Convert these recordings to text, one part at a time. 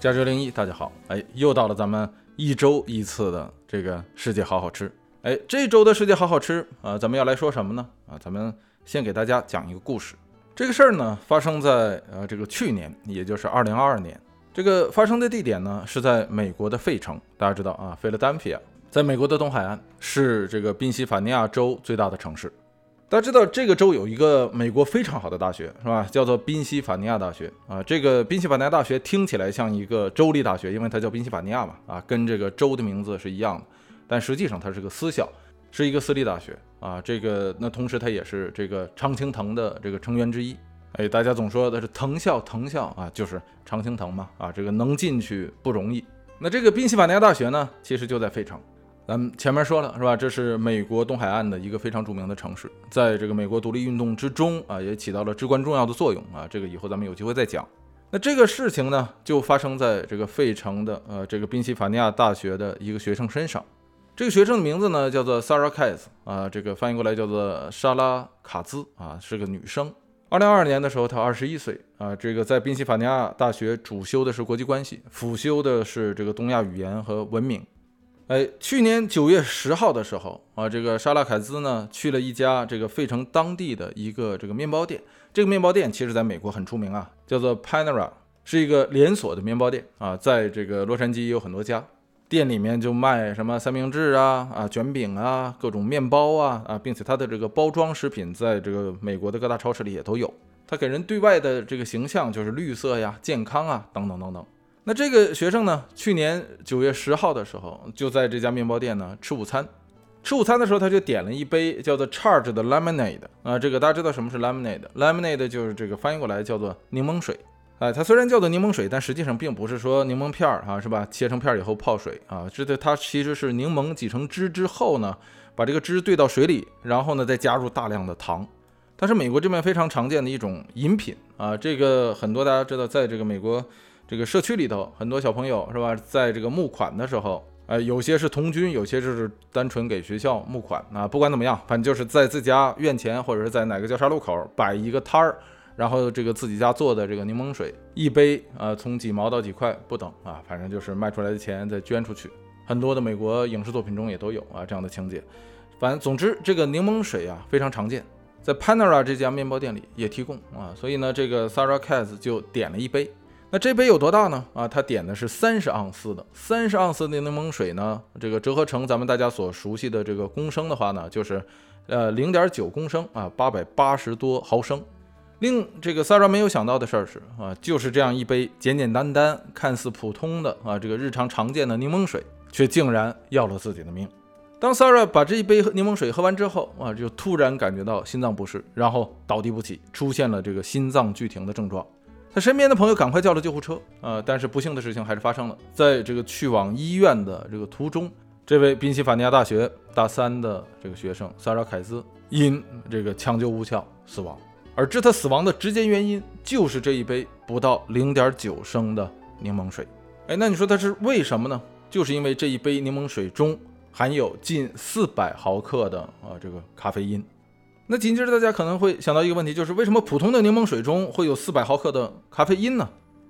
加州零一，大家好，哎，又到了咱们一周一次的这个世界好好吃，哎，这周的世界好好吃啊，咱们要来说什么呢？啊，咱们先给大家讲一个故事。这个事儿呢，发生在呃这个去年，也就是二零二二年。这个发生的地点呢，是在美国的费城，大家知道啊，费勒丹皮亚，在美国的东海岸，是这个宾夕法尼亚州最大的城市。大家知道这个州有一个美国非常好的大学，是吧？叫做宾夕法尼亚大学啊。这个宾夕法尼亚大学听起来像一个州立大学，因为它叫宾夕法尼亚嘛，啊，跟这个州的名字是一样的。但实际上它是个私校，是一个私立大学啊。这个那同时它也是这个常青藤的这个成员之一。哎，大家总说的是藤校，藤校啊，就是常青藤嘛，啊，这个能进去不容易。那这个宾夕法尼亚大学呢，其实就在费城。咱们前面说了是吧？这是美国东海岸的一个非常著名的城市，在这个美国独立运动之中啊，也起到了至关重要的作用啊。这个以后咱们有机会再讲。那这个事情呢，就发生在这个费城的呃这个宾夕法尼亚大学的一个学生身上。这个学生的名字呢叫做 Sarah k a z 啊，这个翻译过来叫做莎拉卡兹啊，是个女生。二零二二年的时候，她二十一岁啊。这个在宾夕法尼亚大学主修的是国际关系，辅修的是这个东亚语言和文明。哎，去年九月十号的时候啊，这个莎拉凯兹呢去了一家这个费城当地的一个这个面包店。这个面包店其实在美国很出名啊，叫做 Panera，是一个连锁的面包店啊，在这个洛杉矶有很多家。店里面就卖什么三明治啊、啊卷饼啊、各种面包啊啊，并且它的这个包装食品在这个美国的各大超市里也都有。它给人对外的这个形象就是绿色呀、健康啊等等等等。那这个学生呢？去年九月十号的时候，就在这家面包店呢吃午餐。吃午餐的时候，他就点了一杯叫做 Charge 的 Lemonade 啊。这个大家知道什么是 Lemonade？Lemonade 就是这个翻译过来叫做柠檬水。哎，它虽然叫做柠檬水，但实际上并不是说柠檬片儿啊，是吧？切成片儿以后泡水啊，这它其实是柠檬挤成汁之后呢，把这个汁兑到水里，然后呢再加入大量的糖。它是美国这边非常常见的一种饮品啊。这个很多大家知道，在这个美国。这个社区里头很多小朋友是吧，在这个募款的时候，呃，有些是童军，有些就是单纯给学校募款啊。不管怎么样，反正就是在自家院前或者是在哪个交叉路口摆一个摊儿，然后这个自己家做的这个柠檬水一杯啊，从几毛到几块不等啊，反正就是卖出来的钱再捐出去。很多的美国影视作品中也都有啊这样的情节。反正总之，这个柠檬水啊非常常见，在 Panera 这家面包店里也提供啊，所以呢，这个 Sarah Katz 就点了一杯。那这杯有多大呢？啊，他点的是三十盎司的，三十盎司的柠檬水呢，这个折合成咱们大家所熟悉的这个公升的话呢，就是呃零点九公升啊，八百八十多毫升。令这个 Sarah 没有想到的事儿是啊，就是这样一杯简简单单、看似普通的啊这个日常常见的柠檬水，却竟然要了自己的命。当 Sarah 把这一杯柠檬水喝完之后啊，就突然感觉到心脏不适，然后倒地不起，出现了这个心脏骤停的症状。他身边的朋友赶快叫了救护车，呃，但是不幸的事情还是发生了。在这个去往医院的这个途中，这位宾夕法尼亚大学大三的这个学生萨拉凯兹因这个抢救无效死亡，而致他死亡的直接原因就是这一杯不到零点九升的柠檬水。哎，那你说他是为什么呢？就是因为这一杯柠檬水中含有近四百毫克的啊这个咖啡因。那紧接着大家可能会想到一个问题，就是为什么普通的柠檬水中会有四百毫克的咖啡因呢？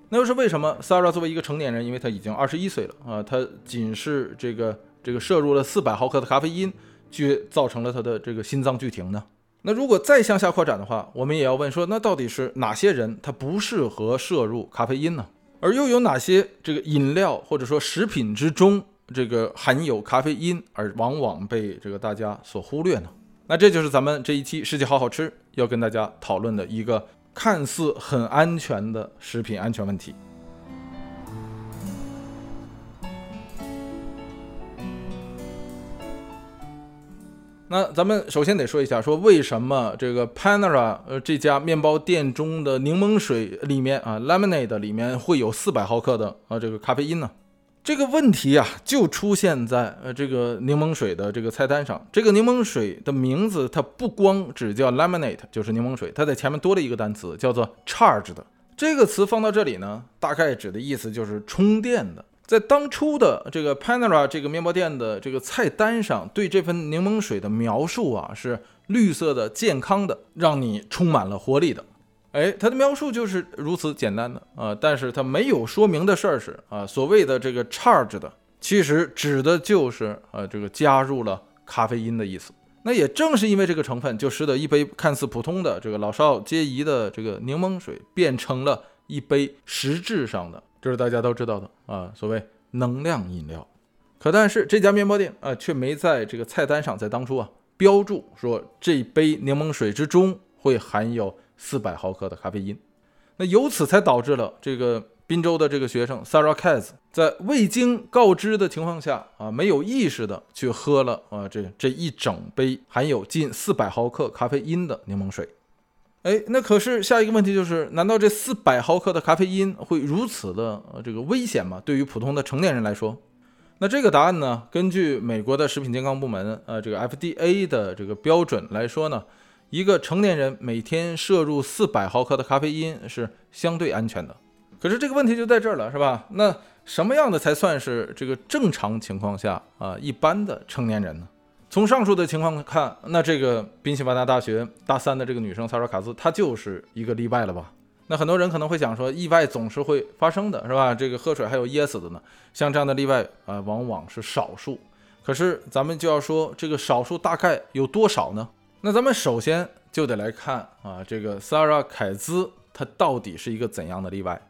那又是为什么？Sarah 作为一个成年人，因为他已经二十一岁了啊，他仅是这个这个摄入了四百毫克的咖啡因，却造成了他的这个心脏骤停呢？那如果再向下扩展的话，我们也要问说，那到底是哪些人他不适合摄入咖啡因呢？而又有哪些这个饮料或者说食品之中这个含有咖啡因，而往往被这个大家所忽略呢？那这就是咱们这一期世界好好吃要跟大家讨论的一个看似很安全的食品安全问题。那咱们首先得说一下，说为什么这个 Panera 呃这家面包店中的柠檬水里面啊 Lemonade 里面会有四百毫克的啊这个咖啡因呢？这个问题啊，就出现在呃这个柠檬水的这个菜单上。这个柠檬水的名字，它不光只叫 lemonade，就是柠檬水，它在前面多了一个单词，叫做 charged。这个词放到这里呢，大概指的意思就是充电的。在当初的这个 Panera 这个面包店的这个菜单上，对这份柠檬水的描述啊，是绿色的、健康的，让你充满了活力的。哎，它的描述就是如此简单的啊，但是它没有说明的事儿是啊，所谓的这个 charge 的，其实指的就是呃这个加入了咖啡因的意思。那也正是因为这个成分，就使得一杯看似普通的这个老少皆宜的这个柠檬水，变成了一杯实质上的，这是大家都知道的啊，所谓能量饮料。可但是这家面包店啊，却没在这个菜单上，在当初啊标注说这杯柠檬水之中会含有四百毫克的咖啡因。那由此才导致了这个滨州的这个学生 Sarah Katz 在未经告知的情况下啊，没有意识的去喝了啊这这一整杯含有近四百毫克咖啡因的柠檬水。哎，那可是下一个问题就是，难道这四百毫克的咖啡因会如此的这个危险吗？对于普通的成年人来说？那这个答案呢？根据美国的食品健康部门，呃，这个 FDA 的这个标准来说呢，一个成年人每天摄入四百毫克的咖啡因是相对安全的。可是这个问题就在这儿了，是吧？那什么样的才算是这个正常情况下啊一般的成年人呢？从上述的情况看，那这个宾夕法尼亚大学大三的这个女生萨尔卡兹，她就是一个例外了吧？那很多人可能会想说，意外总是会发生的，是吧？这个喝水还有噎死的呢。像这样的例外啊，往往是少数。可是咱们就要说，这个少数大概有多少呢？那咱们首先就得来看啊，这个萨拉凯兹他到底是一个怎样的例外？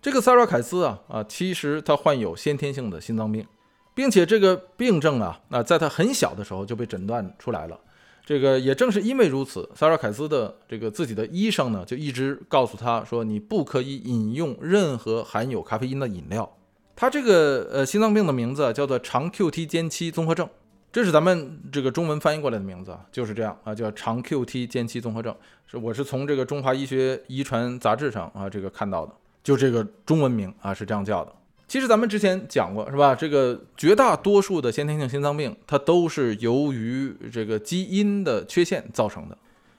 这个萨拉凯兹啊啊，其实他患有先天性的心脏病，并且这个病症啊，那在他很小的时候就被诊断出来了。这个也正是因为如此，萨尔凯斯的这个自己的医生呢，就一直告诉他说，你不可以饮用任何含有咖啡因的饮料。他这个呃心脏病的名字叫做长 QT 间期综合症，这是咱们这个中文翻译过来的名字啊，就是这样啊，叫长 QT 间期综合症。是我是从这个中华医学遗传杂志上啊这个看到的，就这个中文名啊是这样叫的。其实咱们之前讲过，是吧？这个绝大多数的先天性心脏病，它都是由于这个基因的缺陷造成的。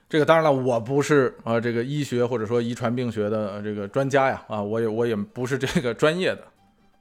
这个当然了，我不是啊，这个医学或者说遗传病学的这个专家呀，啊，我也我也不是这个专业的。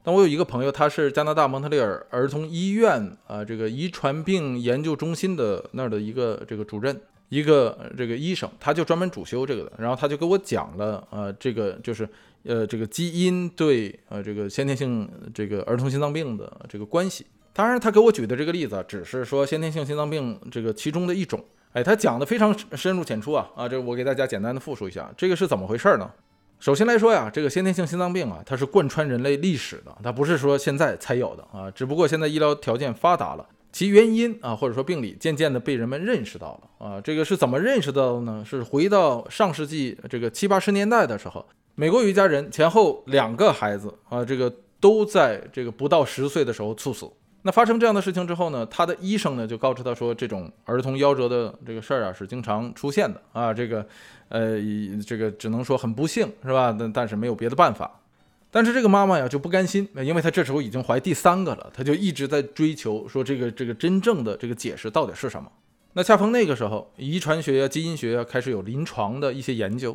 但我有一个朋友，他是加拿大蒙特利尔儿童医院啊，这个遗传病研究中心的那儿的一个这个主任，一个这个医生，他就专门主修这个的。然后他就给我讲了，呃，这个就是。呃，这个基因对呃这个先天性这个儿童心脏病的这个关系，当然他给我举的这个例子只是说先天性心脏病这个其中的一种，哎，他讲的非常深入浅出啊啊，这我给大家简单的复述一下，这个是怎么回事呢？首先来说呀，这个先天性心脏病啊，它是贯穿人类历史的，它不是说现在才有的啊，只不过现在医疗条件发达了，其原因啊或者说病理渐渐的被人们认识到了啊，这个是怎么认识到的呢？是回到上世纪这个七八十年代的时候。美国有一家人，前后两个孩子啊，这个都在这个不到十岁的时候猝死。那发生这样的事情之后呢，他的医生呢就告知他说，这种儿童夭折的这个事儿啊是经常出现的啊，这个呃，这个只能说很不幸是吧？但但是没有别的办法。但是这个妈妈呀就不甘心，因为她这时候已经怀第三个了，她就一直在追求说这个这个真正的这个解释到底是什么。那恰逢那个时候，遗传学呀、基因学呀开始有临床的一些研究。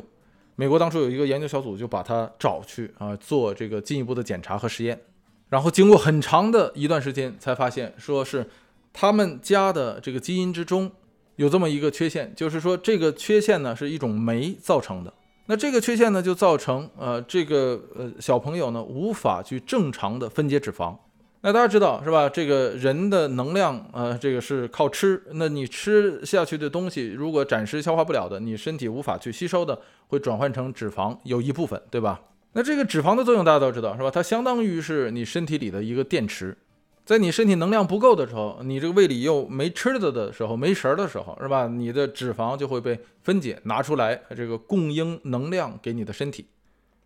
美国当初有一个研究小组，就把他找去啊，做这个进一步的检查和实验，然后经过很长的一段时间，才发现说是他们家的这个基因之中有这么一个缺陷，就是说这个缺陷呢是一种酶造成的。那这个缺陷呢就造成呃这个呃小朋友呢无法去正常的分解脂肪。那大家知道是吧？这个人的能量，呃，这个是靠吃。那你吃下去的东西，如果暂时消化不了的，你身体无法去吸收的，会转换成脂肪，有一部分，对吧？那这个脂肪的作用大家都知道是吧？它相当于是你身体里的一个电池，在你身体能量不够的时候，你这个胃里又没吃的的时候，没食儿的时候，是吧？你的脂肪就会被分解拿出来，这个供应能量给你的身体。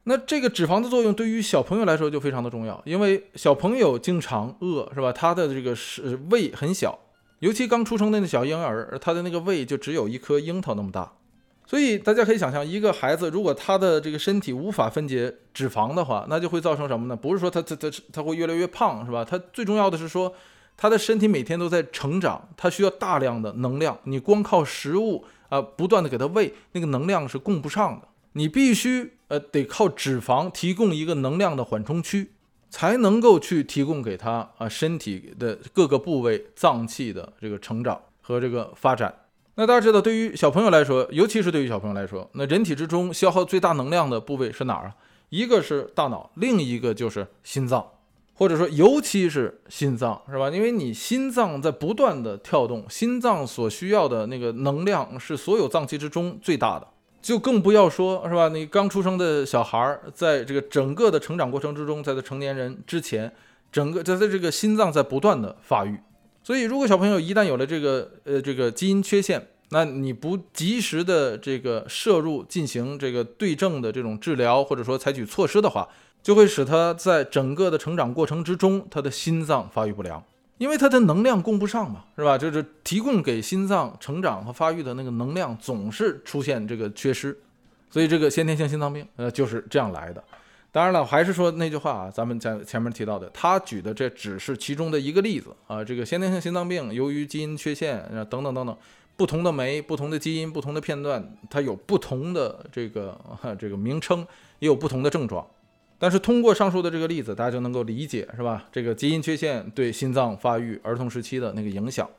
那这个脂肪的作用对于小朋友来说就非常的重要，因为小朋友经常饿，是吧？他的这个是胃很小，尤其刚出生的那小婴儿，他的那个胃就只有一颗樱桃那么大。所以大家可以想象，一个孩子如果他的这个身体无法分解脂肪的话，那就会造成什么呢？不是说他他他他会越来越胖，是吧？他最重要的是说，他的身体每天都在成长，他需要大量的能量，你光靠食物啊不断的给他喂，那个能量是供不上的。你必须呃得靠脂肪提供一个能量的缓冲区，才能够去提供给他啊身体的各个部位脏器的这个成长和这个发展。那大家知道，对于小朋友来说，尤其是对于小朋友来说，那人体之中消耗最大能量的部位是哪儿啊？一个是大脑，另一个就是心脏，或者说尤其是心脏，是吧？因为你心脏在不断的跳动，心脏所需要的那个能量是所有脏器之中最大的。就更不要说是吧？你刚出生的小孩儿，在这个整个的成长过程之中，在他成年人之前，整个在在这个心脏在不断的发育。所以，如果小朋友一旦有了这个呃这个基因缺陷，那你不及时的这个摄入进行这个对症的这种治疗，或者说采取措施的话，就会使他在整个的成长过程之中，他的心脏发育不良。因为他的能量供不上嘛，是吧？就是提供给心脏成长和发育的那个能量总是出现这个缺失，所以这个先天性心脏病，呃，就是这样来的。当然了，还是说那句话啊，咱们在前面提到的，他举的这只是其中的一个例子啊。这个先天性心脏病由于基因缺陷啊等等等等，不同的酶、不同的基因、不同的片段，它有不同的这个这个名称，也有不同的症状。但是通过上述的这个例子，大家就能够理解，是吧？这个基因缺陷对心脏发育儿童时期的那个影响。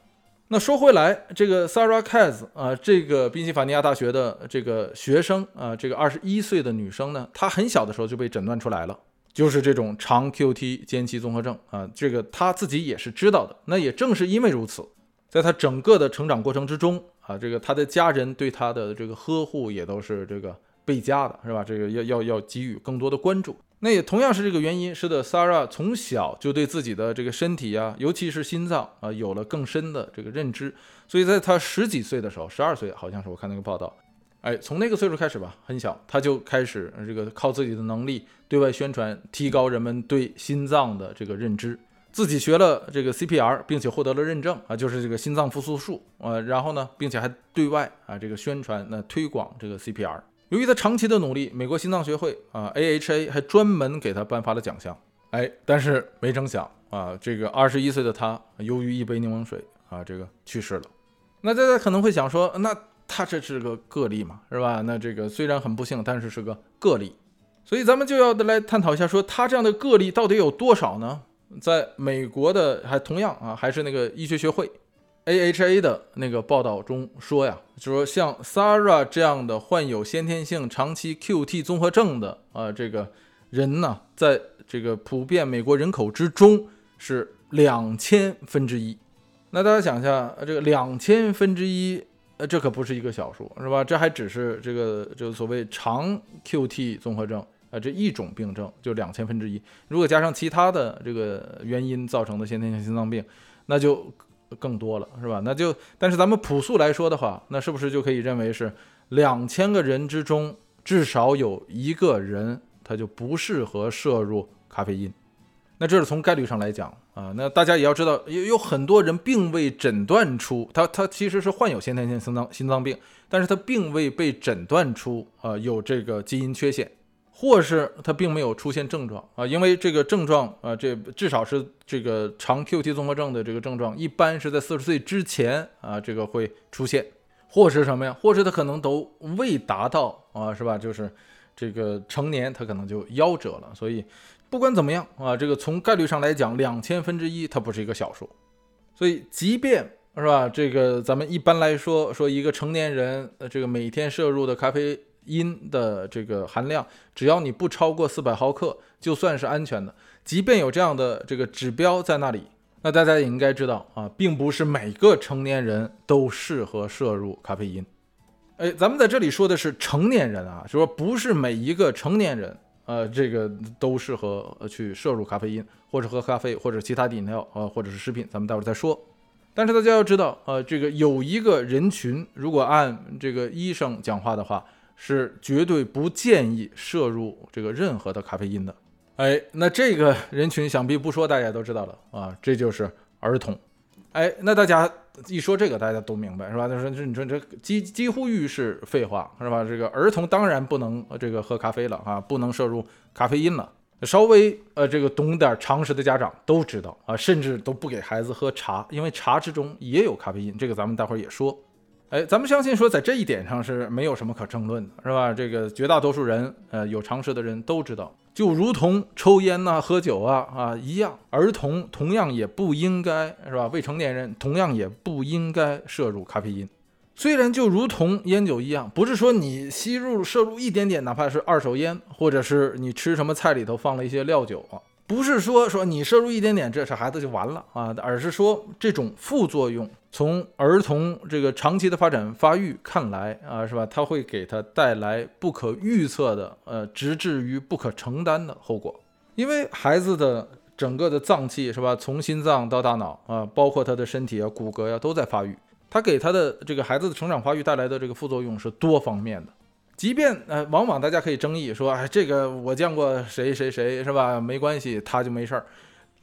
那说回来，这个 Sarah Kaz 啊，这个宾夕法尼亚大学的这个学生啊，这个二十一岁的女生呢，她很小的时候就被诊断出来了，就是这种长 QT 间期综合症啊。这个她自己也是知道的。那也正是因为如此，在她整个的成长过程之中啊，这个她的家人对她的这个呵护也都是这个倍加的，是吧？这个要要要给予更多的关注。那也同样是这个原因，使得 Sara 从小就对自己的这个身体啊，尤其是心脏啊，有了更深的这个认知。所以在他十几岁的时候，十二岁好像是我看那个报道，哎，从那个岁数开始吧，很小他就开始这个靠自己的能力对外宣传，提高人们对心脏的这个认知。自己学了这个 CPR，并且获得了认证啊，就是这个心脏复苏术啊。然后呢，并且还对外啊这个宣传，那推广这个 CPR。由于他长期的努力，美国心脏学会啊 AHA 还专门给他颁发了奖项。哎，但是没成想啊，这个二十一岁的他，由于一杯柠檬水啊，这个去世了。那大家可能会想说，那他这是个个例嘛，是吧？那这个虽然很不幸，但是是个个例。所以咱们就要来探讨一下，说他这样的个例到底有多少呢？在美国的还同样啊，还是那个医学学会。AHA 的那个报道中说呀，就说像 Sara 这样的患有先天性长期 QT 综合症的啊，这个人呢，在这个普遍美国人口之中是两千分之一。那大家想一下，这个两千分之一，呃，这可不是一个小数，是吧？这还只是这个就所谓长 QT 综合症啊这一种病症，就两千分之一。如果加上其他的这个原因造成的先天性心脏病，那就。更多了是吧？那就但是咱们朴素来说的话，那是不是就可以认为是两千个人之中至少有一个人他就不适合摄入咖啡因？那这是从概率上来讲啊。那大家也要知道，有有很多人并未诊断出他他其实是患有先天性心脏心脏病，但是他并未被诊断出啊有这个基因缺陷。或是他并没有出现症状啊，因为这个症状啊，这至少是这个长 QT 综合症的这个症状，一般是在四十岁之前啊，这个会出现，或是什么呀？或是他可能都未达到啊，是吧？就是这个成年他可能就夭折了。所以不管怎么样啊，这个从概率上来讲，两千分之一它不是一个小数。所以即便是吧，这个咱们一般来说说一个成年人呃，这个每天摄入的咖啡。因的这个含量，只要你不超过四百毫克，就算是安全的。即便有这样的这个指标在那里，那大家也应该知道啊，并不是每个成年人都适合摄入咖啡因。哎，咱们在这里说的是成年人啊，就说不是每一个成年人，呃，这个都适合去摄入咖啡因，或者喝咖啡，或者其他的饮料啊，或者是食品，咱们待会儿再说。但是大家要知道，呃，这个有一个人群，如果按这个医生讲话的话。是绝对不建议摄入这个任何的咖啡因的。哎，那这个人群想必不说大家都知道了啊，这就是儿童。哎，那大家一说这个，大家都明白是吧？他说这你说这几几乎于是废话是吧？这个儿童当然不能这个喝咖啡了啊，不能摄入咖啡因了。稍微呃这个懂点常识的家长都知道啊，甚至都不给孩子喝茶，因为茶之中也有咖啡因。这个咱们待会儿也说。哎，咱们相信说，在这一点上是没有什么可争论的，是吧？这个绝大多数人，呃，有常识的人都知道，就如同抽烟呐、喝酒啊啊一样，儿童同样也不应该，是吧？未成年人同样也不应该摄入咖啡因。虽然就如同烟酒一样，不是说你吸入摄入一点点，哪怕是二手烟，或者是你吃什么菜里头放了一些料酒啊，不是说说你摄入一点点，这是孩子就完了啊，而是说这种副作用，从儿童这个长期的发展发育看来啊，是吧？它会给他带来不可预测的，呃，直至于不可承担的后果，因为孩子的。整个的脏器是吧？从心脏到大脑啊，包括他的身体啊、骨骼呀，都在发育。他给他的这个孩子的成长发育带来的这个副作用是多方面的。即便呃，往往大家可以争议说，哎，这个我见过谁谁谁是吧？没关系，他就没事儿。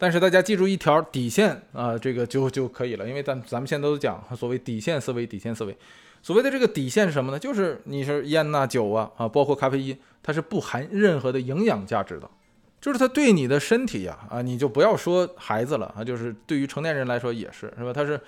但是大家记住一条底线啊，这个就就可以了。因为咱咱们现在都讲所谓底线思维，底线思维。所谓的这个底线是什么呢？就是你是烟呐、酒啊啊，包括咖啡因，它是不含任何的营养价值的。就是它对你的身体呀，啊，你就不要说孩子了啊，就是对于成年人来说也是，是吧？它是，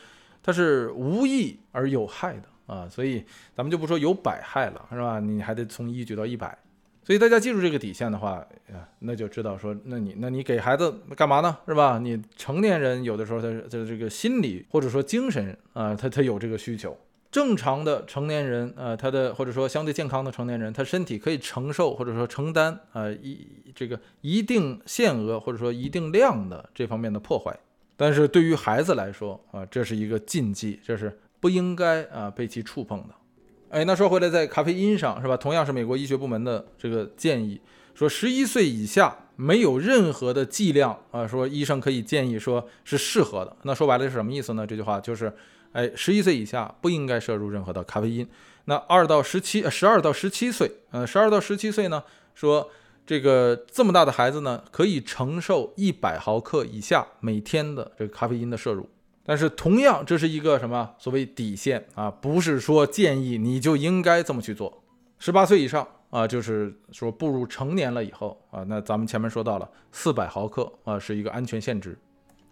它是无益而有害的啊，所以咱们就不说有百害了，是吧？你还得从一举到一百，所以大家记住这个底线的话，啊，那就知道说，那你那你给孩子干嘛呢？是吧？你成年人有的时候他的这个心理或者说精神啊，他他有这个需求。正常的成年人，呃，他的或者说相对健康的成年人，他身体可以承受或者说承担，呃，一这个一定限额或者说一定量的这方面的破坏。但是对于孩子来说，啊，这是一个禁忌，这是不应该啊被其触碰的。哎，那说回来，在咖啡因上是吧？同样是美国医学部门的这个建议，说十一岁以下没有任何的剂量啊，说医生可以建议说是适合的。那说白了是什么意思呢？这句话就是。哎，十一岁以下不应该摄入任何的咖啡因。那二到十七，十二到十七岁，呃，十二到十七岁呢，说这个这么大的孩子呢，可以承受一百毫克以下每天的这个咖啡因的摄入。但是同样，这是一个什么所谓底线啊？不是说建议你就应该这么去做。十八岁以上啊，就是说步入成年了以后啊，那咱们前面说到了四百毫克啊，是一个安全限值。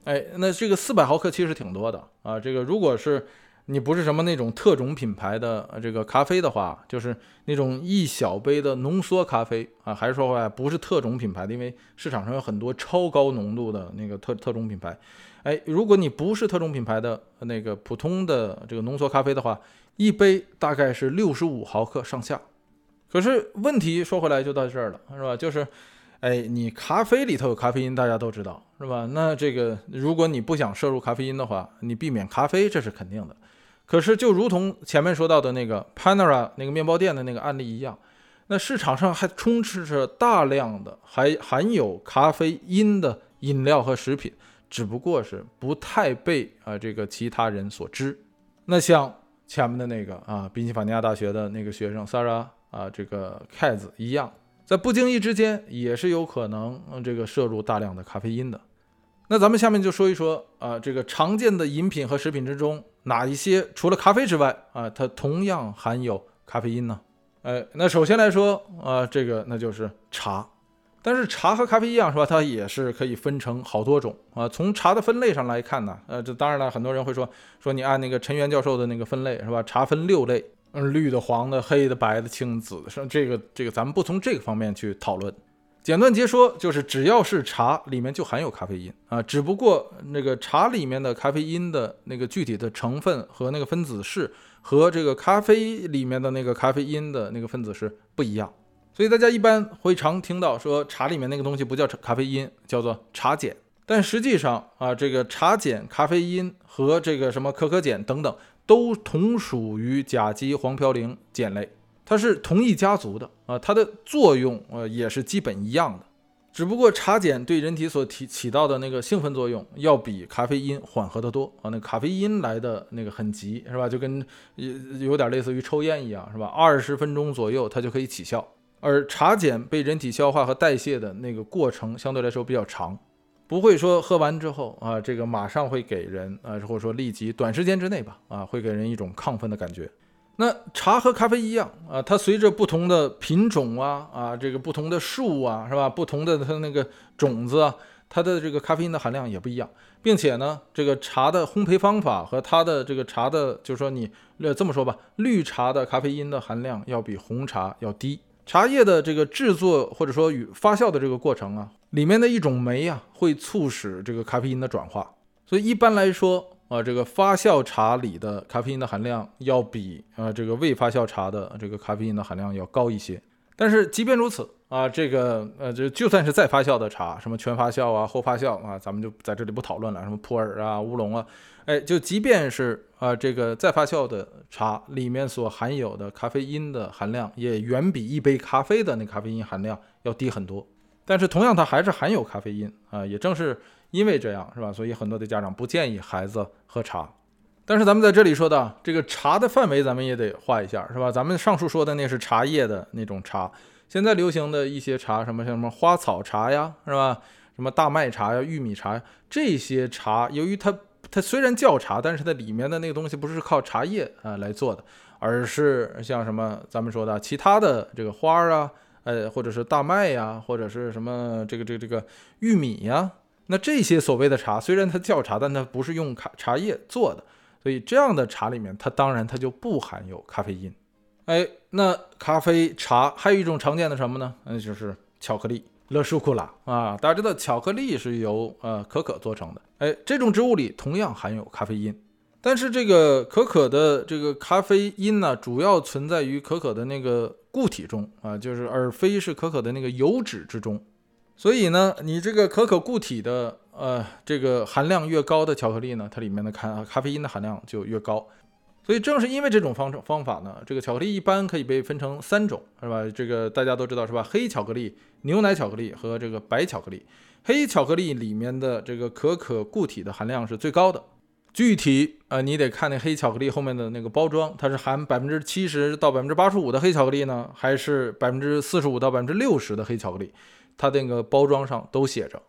哎，那这个四百毫克其实挺多的啊。这个如果是你不是什么那种特种品牌的这个咖啡的话，就是那种一小杯的浓缩咖啡啊，还是说话不是特种品牌的，因为市场上有很多超高浓度的那个特特种品牌。哎，如果你不是特种品牌的那个普通的这个浓缩咖啡的话，一杯大概是六十五毫克上下。可是问题说回来就到这儿了，是吧？就是。哎，你咖啡里头有咖啡因，大家都知道是吧？那这个，如果你不想摄入咖啡因的话，你避免咖啡，这是肯定的。可是，就如同前面说到的那个 Panera 那个面包店的那个案例一样，那市场上还充斥着大量的还含有咖啡因的饮料和食品，只不过是不太被啊这个其他人所知。那像前面的那个啊，宾夕法尼亚大学的那个学生 Sarah 啊，这个 Kaz 一样。在不经意之间，也是有可能这个摄入大量的咖啡因的。那咱们下面就说一说啊，这个常见的饮品和食品之中，哪一些除了咖啡之外啊，它同样含有咖啡因呢？哎，那首先来说啊，这个那就是茶。但是茶和咖啡一样是吧？它也是可以分成好多种啊。从茶的分类上来看呢，呃，这当然了，很多人会说说你按那个陈元教授的那个分类是吧？茶分六类。嗯，绿的、黄的、黑的、白的、青紫的，像这个这个，咱们不从这个方面去讨论。简短截说，就是只要是茶里面就含有咖啡因啊，只不过那个茶里面的咖啡因的那个具体的成分和那个分子式和这个咖啡里面的那个咖啡因的那个分子式不一样。所以大家一般会常听到说茶里面那个东西不叫咖啡因，叫做茶碱。但实际上啊，这个茶碱、咖啡因和这个什么可可碱等等。都同属于甲基黄嘌呤碱类，它是同一家族的啊，它的作用呃也是基本一样的，只不过茶碱对人体所提起到的那个兴奋作用要比咖啡因缓和得多啊，那咖啡因来的那个很急是吧？就跟有有点类似于抽烟一样是吧？二十分钟左右它就可以起效，而茶碱被人体消化和代谢的那个过程相对来说比较长。不会说喝完之后啊，这个马上会给人啊，或者说立即短时间之内吧啊，会给人一种亢奋的感觉。那茶和咖啡一样啊，它随着不同的品种啊啊，这个不同的树啊是吧，不同的它那个种子啊，它的这个咖啡因的含量也不一样，并且呢，这个茶的烘焙方法和它的这个茶的，就是说你呃这么说吧，绿茶的咖啡因的含量要比红茶要低。茶叶的这个制作或者说与发酵的这个过程啊，里面的一种酶啊，会促使这个咖啡因的转化。所以一般来说啊，这个发酵茶里的咖啡因的含量要比啊这个未发酵茶的这个咖啡因的含量要高一些。但是即便如此啊，这个呃，就就算是再发酵的茶，什么全发酵啊、后发酵啊，咱们就在这里不讨论了。什么普洱啊、乌龙啊，哎，就即便是啊这个再发酵的茶里面所含有的咖啡因的含量，也远比一杯咖啡的那咖啡因含量要低很多。但是同样，它还是含有咖啡因啊。也正是因为这样，是吧？所以很多的家长不建议孩子喝茶。但是咱们在这里说的这个茶的范围，咱们也得画一下，是吧？咱们上述说的那是茶叶的那种茶，现在流行的一些茶，什么像什么花草茶呀，是吧？什么大麦茶呀、玉米茶呀，这些茶，由于它它虽然叫茶，但是它里面的那个东西不是靠茶叶啊来做的，而是像什么咱们说的其他的这个花啊，呃，或者是大麦呀，或者是什么这个这个这个玉米呀，那这些所谓的茶，虽然它叫茶，但它不是用茶茶叶做的。所以这样的茶里面，它当然它就不含有咖啡因。哎，那咖啡茶还有一种常见的什么呢？那就是巧克力，乐舒库拉啊。大家知道巧克力是由呃可可做成的。哎，这种植物里同样含有咖啡因，但是这个可可的这个咖啡因呢，主要存在于可可的那个固体中啊，就是而非是可可的那个油脂之中。所以呢，你这个可可固体的。呃，这个含量越高的巧克力呢，它里面的咖咖啡因的含量就越高。所以正是因为这种方方法呢，这个巧克力一般可以被分成三种，是吧？这个大家都知道是吧？黑巧克力、牛奶巧克力和这个白巧克力。黑巧克力里面的这个可可固体的含量是最高的。具体啊，你得看那黑巧克力后面的那个包装，它是含百分之七十到百分之八十五的黑巧克力呢，还是百分之四十五到百分之六十的黑巧克力？它那个包装上都写着。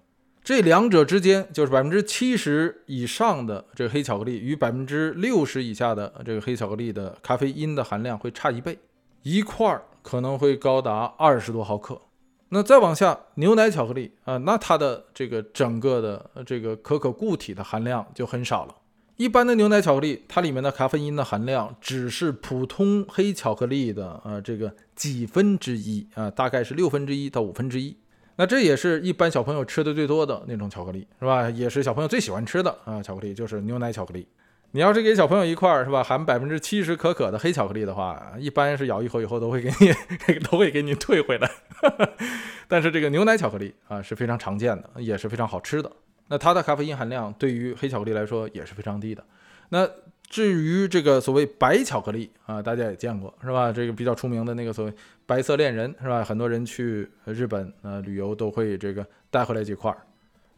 这两者之间，就是百分之七十以上的这个黑巧克力与百分之六十以下的这个黑巧克力的咖啡因的含量会差一倍，一块儿可能会高达二十多毫克。那再往下，牛奶巧克力啊，那它的这个整个的这个可可固体的含量就很少了。一般的牛奶巧克力，它里面的咖啡因的含量只是普通黑巧克力的呃这个几分之一啊，大概是六分之一到五分之一。那这也是一般小朋友吃的最多的那种巧克力，是吧？也是小朋友最喜欢吃的啊，巧克力就是牛奶巧克力。你要是给小朋友一块儿，是吧？含百分之七十可可的黑巧克力的话，一般是咬一口以后都会给你，都会给你退回来。但是这个牛奶巧克力啊是非常常见的，也是非常好吃的。那它的咖啡因含量对于黑巧克力来说也是非常低的。那至于这个所谓白巧克力啊，大家也见过是吧？这个比较出名的那个所谓白色恋人是吧？很多人去日本呃旅游都会这个带回来几块儿。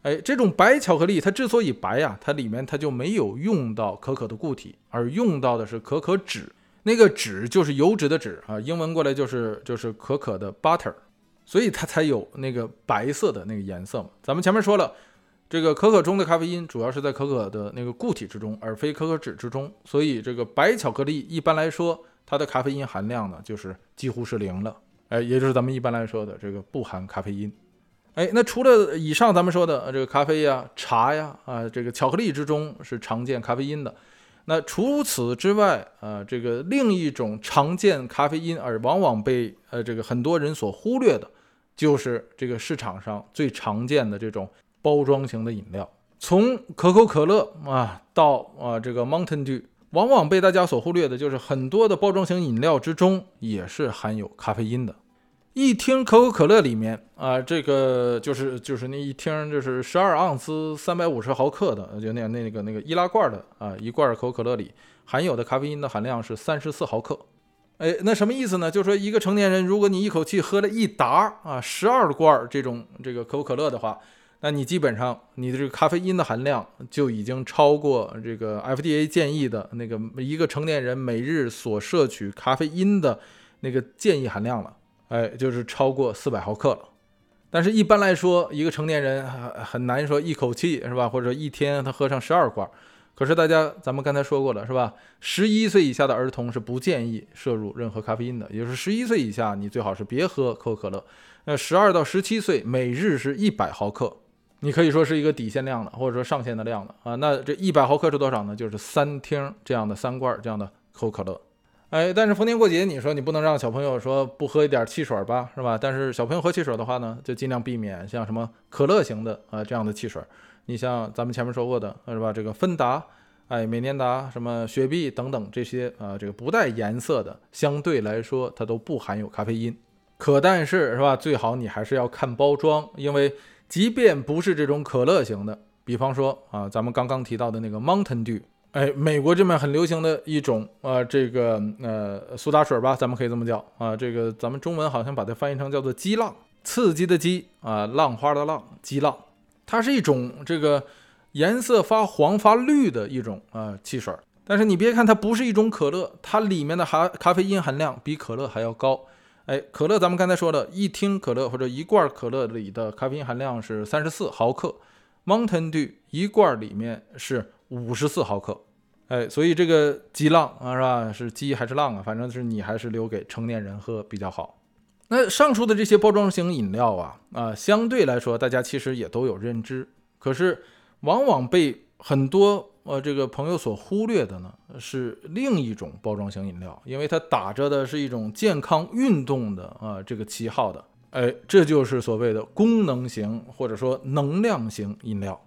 哎，这种白巧克力它之所以白呀，它里面它就没有用到可可的固体，而用到的是可可脂。那个脂就是油脂的脂啊，英文过来就是就是可可的 butter，所以它才有那个白色的那个颜色嘛。咱们前面说了。这个可可中的咖啡因主要是在可可的那个固体之中，而非可可脂之中，所以这个白巧克力一般来说，它的咖啡因含量呢就是几乎是零了，哎，也就是咱们一般来说的这个不含咖啡因。哎，那除了以上咱们说的这个咖啡呀、茶呀啊，这个巧克力之中是常见咖啡因的，那除此之外啊，这个另一种常见咖啡因而往往被呃这个很多人所忽略的，就是这个市场上最常见的这种。包装型的饮料，从可口可乐啊到啊这个 Mountain Dew，往往被大家所忽略的就是很多的包装型饮料之中也是含有咖啡因的。一听可口可乐里面啊，这个就是就是那一听就是十二盎司三百五十毫克的，就那那个那个易拉罐的啊一罐可口可乐里含有的咖啡因的含量是三十四毫克。哎，那什么意思呢？就是说一个成年人，如果你一口气喝了一打啊十二罐这种这个可口可乐的话。那你基本上你的这个咖啡因的含量就已经超过这个 FDA 建议的那个一个成年人每日所摄取咖啡因的那个建议含量了，哎，就是超过四百毫克了。但是，一般来说，一个成年人很难说一口气是吧？或者一天他喝上十二罐。可是大家咱们刚才说过了是吧？十一岁以下的儿童是不建议摄入任何咖啡因的，也就是十一岁以下你最好是别喝可口可乐。那十二到十七岁每日是一百毫克。你可以说是一个底线量的，或者说上限的量的啊。那这一百毫克是多少呢？就是三听这样的三罐这样的口可乐。哎，但是逢年过节，你说你不能让小朋友说不喝一点汽水吧，是吧？但是小朋友喝汽水的话呢，就尽量避免像什么可乐型的啊这样的汽水。你像咱们前面说过的是吧？这个芬达哎，美年达、什么雪碧等等这些啊，这个不带颜色的，相对来说它都不含有咖啡因。可但是是吧？最好你还是要看包装，因为即便不是这种可乐型的，比方说啊，咱们刚刚提到的那个 Mountain Dew，哎，美国这边很流行的一种啊，这个呃苏打水吧，咱们可以这么叫啊，这个咱们中文好像把它翻译成叫做激浪，刺激的激啊，浪花的浪，激浪，它是一种这个颜色发黄发绿的一种啊汽水，但是你别看它不是一种可乐，它里面的含咖啡因含量比可乐还要高。哎，可乐，咱们刚才说了一听可乐或者一罐可乐里的咖啡因含量是三十四毫克，Mountain Dew 一罐里面是五十四毫克。哎，所以这个激浪啊，是吧？是激还是浪啊？反正是你还是留给成年人喝比较好。那上述的这些包装型饮料啊，啊，相对来说大家其实也都有认知，可是往往被很多。呃，这个朋友所忽略的呢，是另一种包装型饮料，因为它打着的是一种健康运动的啊这个旗号的，哎，这就是所谓的功能型或者说能量型饮料。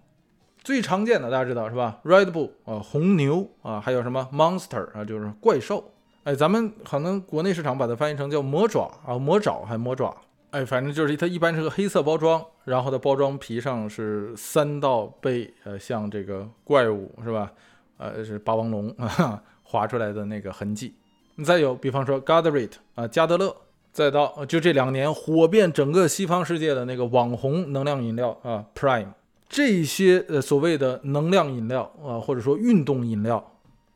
最常见的大家知道是吧？Red Bull 啊，红牛啊，还有什么 Monster 啊，就是怪兽。哎，咱们可能国内市场把它翻译成叫魔爪啊，魔爪还魔爪。哎，反正就是它一般是个黑色包装，然后它包装皮上是三道被呃像这个怪物是吧？呃是霸王龙啊 划出来的那个痕迹。再有，比方说 Gatorade 啊加德乐，再到就这两年火遍整个西方世界的那个网红能量饮料啊 Prime，这些呃所谓的能量饮料啊或者说运动饮料。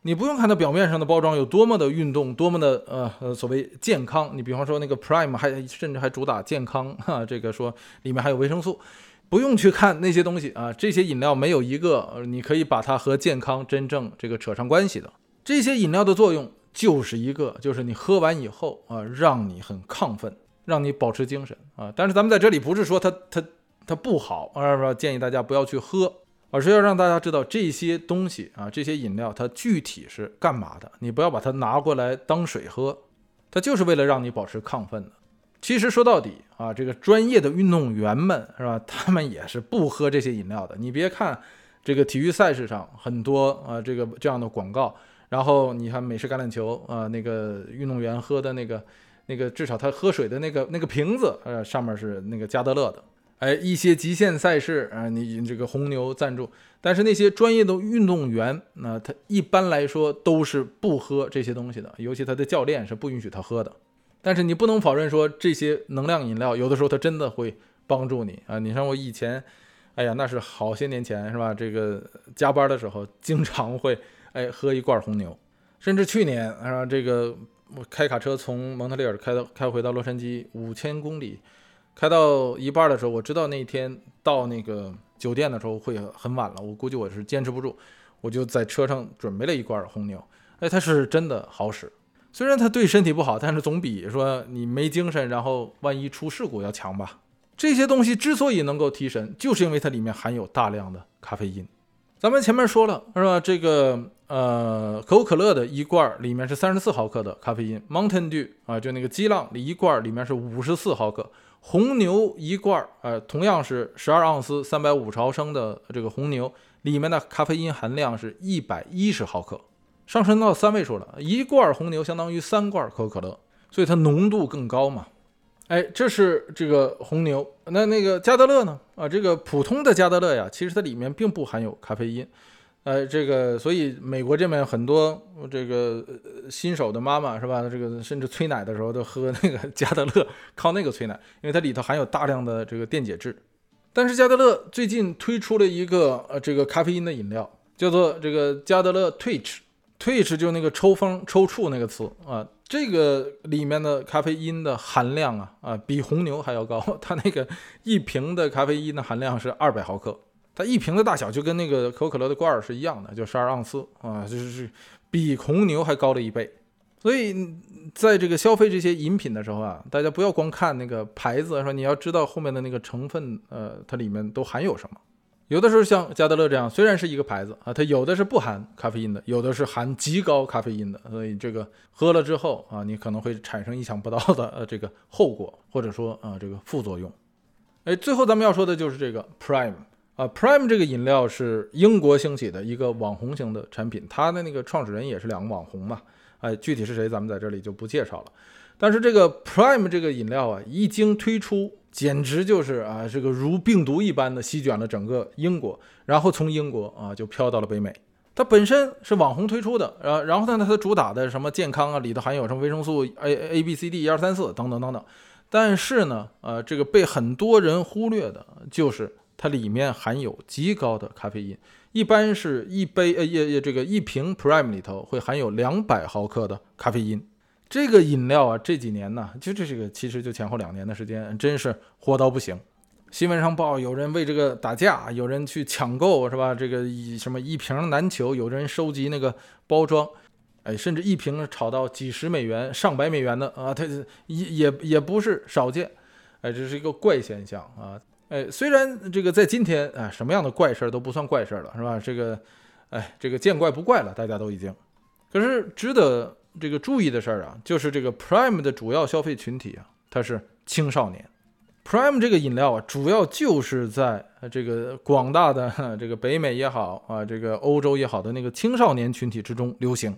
你不用看它表面上的包装有多么的运动，多么的呃呃所谓健康。你比方说那个 Prime 还甚至还主打健康哈，这个说里面还有维生素，不用去看那些东西啊。这些饮料没有一个你可以把它和健康真正这个扯上关系的。这些饮料的作用就是一个，就是你喝完以后啊，让你很亢奋，让你保持精神啊。但是咱们在这里不是说它它它不好，而是说建议大家不要去喝。而是要让大家知道这些东西啊，这些饮料它具体是干嘛的。你不要把它拿过来当水喝，它就是为了让你保持亢奋的。其实说到底啊，这个专业的运动员们是吧，他们也是不喝这些饮料的。你别看这个体育赛事上很多啊，这个这样的广告，然后你看美式橄榄球啊，那个运动员喝的那个那个，至少他喝水的那个那个瓶子，呃，上面是那个加德乐的。哎，一些极限赛事啊，你这个红牛赞助，但是那些专业的运动员，那他一般来说都是不喝这些东西的，尤其他的教练是不允许他喝的。但是你不能否认说这些能量饮料有的时候它真的会帮助你啊。你像我以前，哎呀，那是好些年前是吧？这个加班的时候经常会哎喝一罐红牛，甚至去年啊，这个我开卡车从蒙特利尔开到开回到洛杉矶五千公里。开到一半的时候，我知道那天到那个酒店的时候会很晚了，我估计我是坚持不住，我就在车上准备了一罐红牛。哎，它是真的好使，虽然它对身体不好，但是总比说你没精神，然后万一出事故要强吧。这些东西之所以能够提神，就是因为它里面含有大量的咖啡因。咱们前面说了是吧？这个呃可口可乐的一罐里面是三十四毫克的咖啡因，Mountain Dew 啊，就那个激浪一罐里面是五十四毫克。红牛一罐儿，呃，同样是十二盎司、三百五十毫升的这个红牛，里面的咖啡因含量是一百一十毫克，上升到三位数了。一罐红牛相当于三罐可口可乐，所以它浓度更高嘛。哎，这是这个红牛。那那个加德乐呢？啊，这个普通的加德乐呀，其实它里面并不含有咖啡因。呃，这个，所以美国这边很多这个新手的妈妈是吧？这个甚至催奶的时候都喝那个 加德乐，靠那个催奶，因为它里头含有大量的这个电解质。但是加德乐最近推出了一个呃这个咖啡因的饮料，叫做这个加德乐 Twitch，Twitch 就那个抽风抽搐那个词啊，这个里面的咖啡因的含量啊啊比红牛还要高，它那个一瓶的咖啡因的含量是二百毫克。它一瓶的大小就跟那个可口可乐的罐儿是一样的，就十二盎司啊，就是比红牛还高了一倍。所以在这个消费这些饮品的时候啊，大家不要光看那个牌子，说你要知道后面的那个成分，呃，它里面都含有什么。有的时候像加德乐这样，虽然是一个牌子啊，它有的是不含咖啡因的，有的是含极高咖啡因的，所以这个喝了之后啊，你可能会产生意想不到的呃这个后果，或者说啊这个副作用。哎，最后咱们要说的就是这个 Prime。啊，Prime 这个饮料是英国兴起的一个网红型的产品，它的那个创始人也是两个网红嘛。哎，具体是谁，咱们在这里就不介绍了。但是这个 Prime 这个饮料啊，一经推出，简直就是啊，这个如病毒一般的席卷了整个英国，然后从英国啊就飘到了北美。它本身是网红推出的，呃，然后呢，它主打的什么健康啊，里头含有什么维生素 A、A、B、C、D 一二三四等等等等。但是呢，呃，这个被很多人忽略的就是它里面含有极高的咖啡因。一般是一杯呃也也这个一瓶 Prime 里头会含有两百毫克的咖啡因，这个饮料啊这几年呢就这是个其实就前后两年的时间真是火到不行，新闻上报有人为这个打架，有人去抢购是吧？这个一什么一瓶难求，有人收集那个包装，哎，甚至一瓶炒到几十美元、上百美元的啊，它也也也不是少见，哎，这是一个怪现象啊。哎，虽然这个在今天啊，什么样的怪事儿都不算怪事儿了，是吧？这个，哎，这个见怪不怪了，大家都已经。可是值得这个注意的事儿啊，就是这个 Prime 的主要消费群体啊，它是青少年。Prime 这个饮料啊，主要就是在这个广大的这个北美也好啊，这个欧洲也好的那个青少年群体之中流行。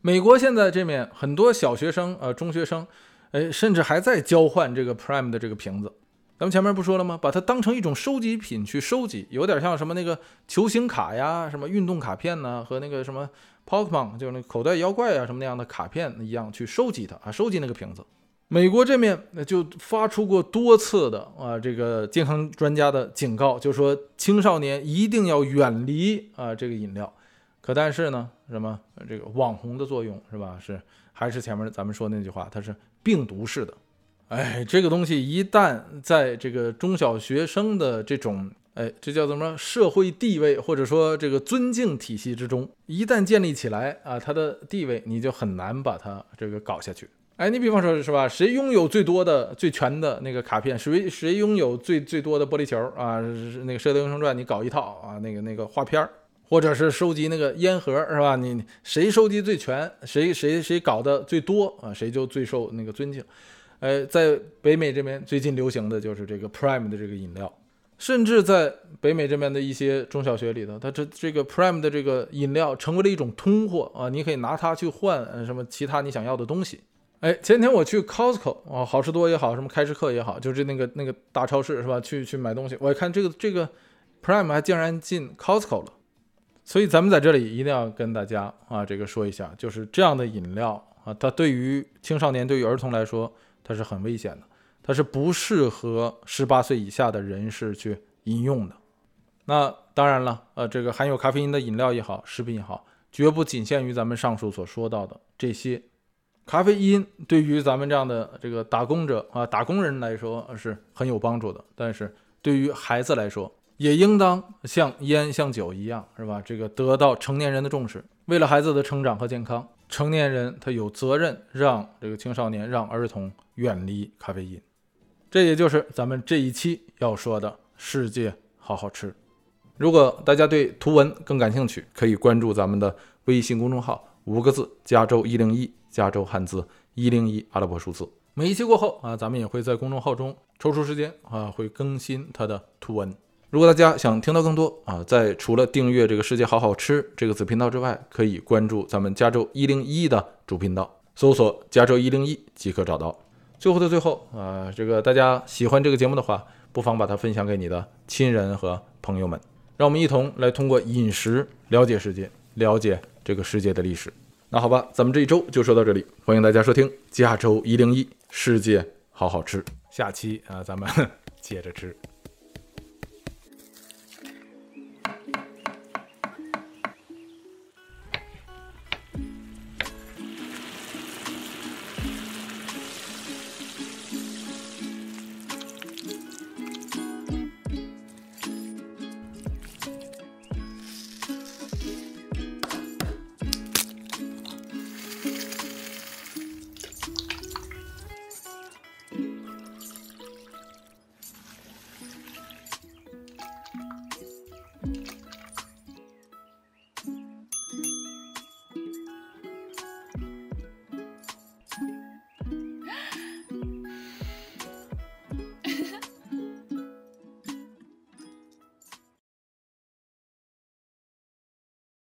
美国现在这面很多小学生呃中学生，哎，甚至还在交换这个 Prime 的这个瓶子。咱们前面不说了吗？把它当成一种收集品去收集，有点像什么那个球星卡呀、什么运动卡片呢，和那个什么 Pokemon 就是那口袋妖怪啊什么那样的卡片一样去收集它啊，收集那个瓶子。美国这面就发出过多次的啊这个健康专家的警告，就说青少年一定要远离啊这个饮料。可但是呢，什么这个网红的作用是吧？是还是前面咱们说那句话，它是病毒式的。哎，这个东西一旦在这个中小学生的这种，哎，这叫什么社会地位或者说这个尊敬体系之中，一旦建立起来啊，他的地位你就很难把它这个搞下去。哎，你比方说是吧，谁拥有最多的、最全的那个卡片，谁谁拥有最最多的玻璃球啊？那个《射雕英雄传》你搞一套啊，那个那个画片儿，或者是收集那个烟盒是吧？你谁收集最全，谁谁谁搞的最多啊，谁就最受那个尊敬。哎，在北美这边最近流行的就是这个 Prime 的这个饮料，甚至在北美这边的一些中小学里头，它这这个 Prime 的这个饮料成为了一种通货啊，你可以拿它去换什么其他你想要的东西。哎，前天我去 Costco 啊，好事多也好，什么开市客也好，就是那个那个大超市是吧？去去买东西，我一看这个这个 Prime 还竟然进 Costco 了，所以咱们在这里一定要跟大家啊这个说一下，就是这样的饮料啊，它对于青少年、对于儿童来说。它是很危险的，它是不适合十八岁以下的人士去饮用的。那当然了，呃，这个含有咖啡因的饮料也好，食品也好，绝不仅限于咱们上述所说到的这些。咖啡因对于咱们这样的这个打工者啊、打工人来说是很有帮助的，但是对于孩子来说，也应当像烟、像酒一样，是吧？这个得到成年人的重视。为了孩子的成长和健康，成年人他有责任让这个青少年、让儿童。远离咖啡因，这也就是咱们这一期要说的世界好好吃。如果大家对图文更感兴趣，可以关注咱们的微信公众号，五个字：加州一零一，加州汉字一零一阿拉伯数字。每一期过后啊，咱们也会在公众号中抽出时间啊，会更新它的图文。如果大家想听到更多啊，在除了订阅这个世界好好吃这个子频道之外，可以关注咱们加州一零一的主频道，搜索加州一零一即可找到。最后的最后啊，这个大家喜欢这个节目的话，不妨把它分享给你的亲人和朋友们，让我们一同来通过饮食了解世界，了解这个世界的历史。那好吧，咱们这一周就说到这里，欢迎大家收听加州一零一世界好好吃，下期啊咱们 接着吃。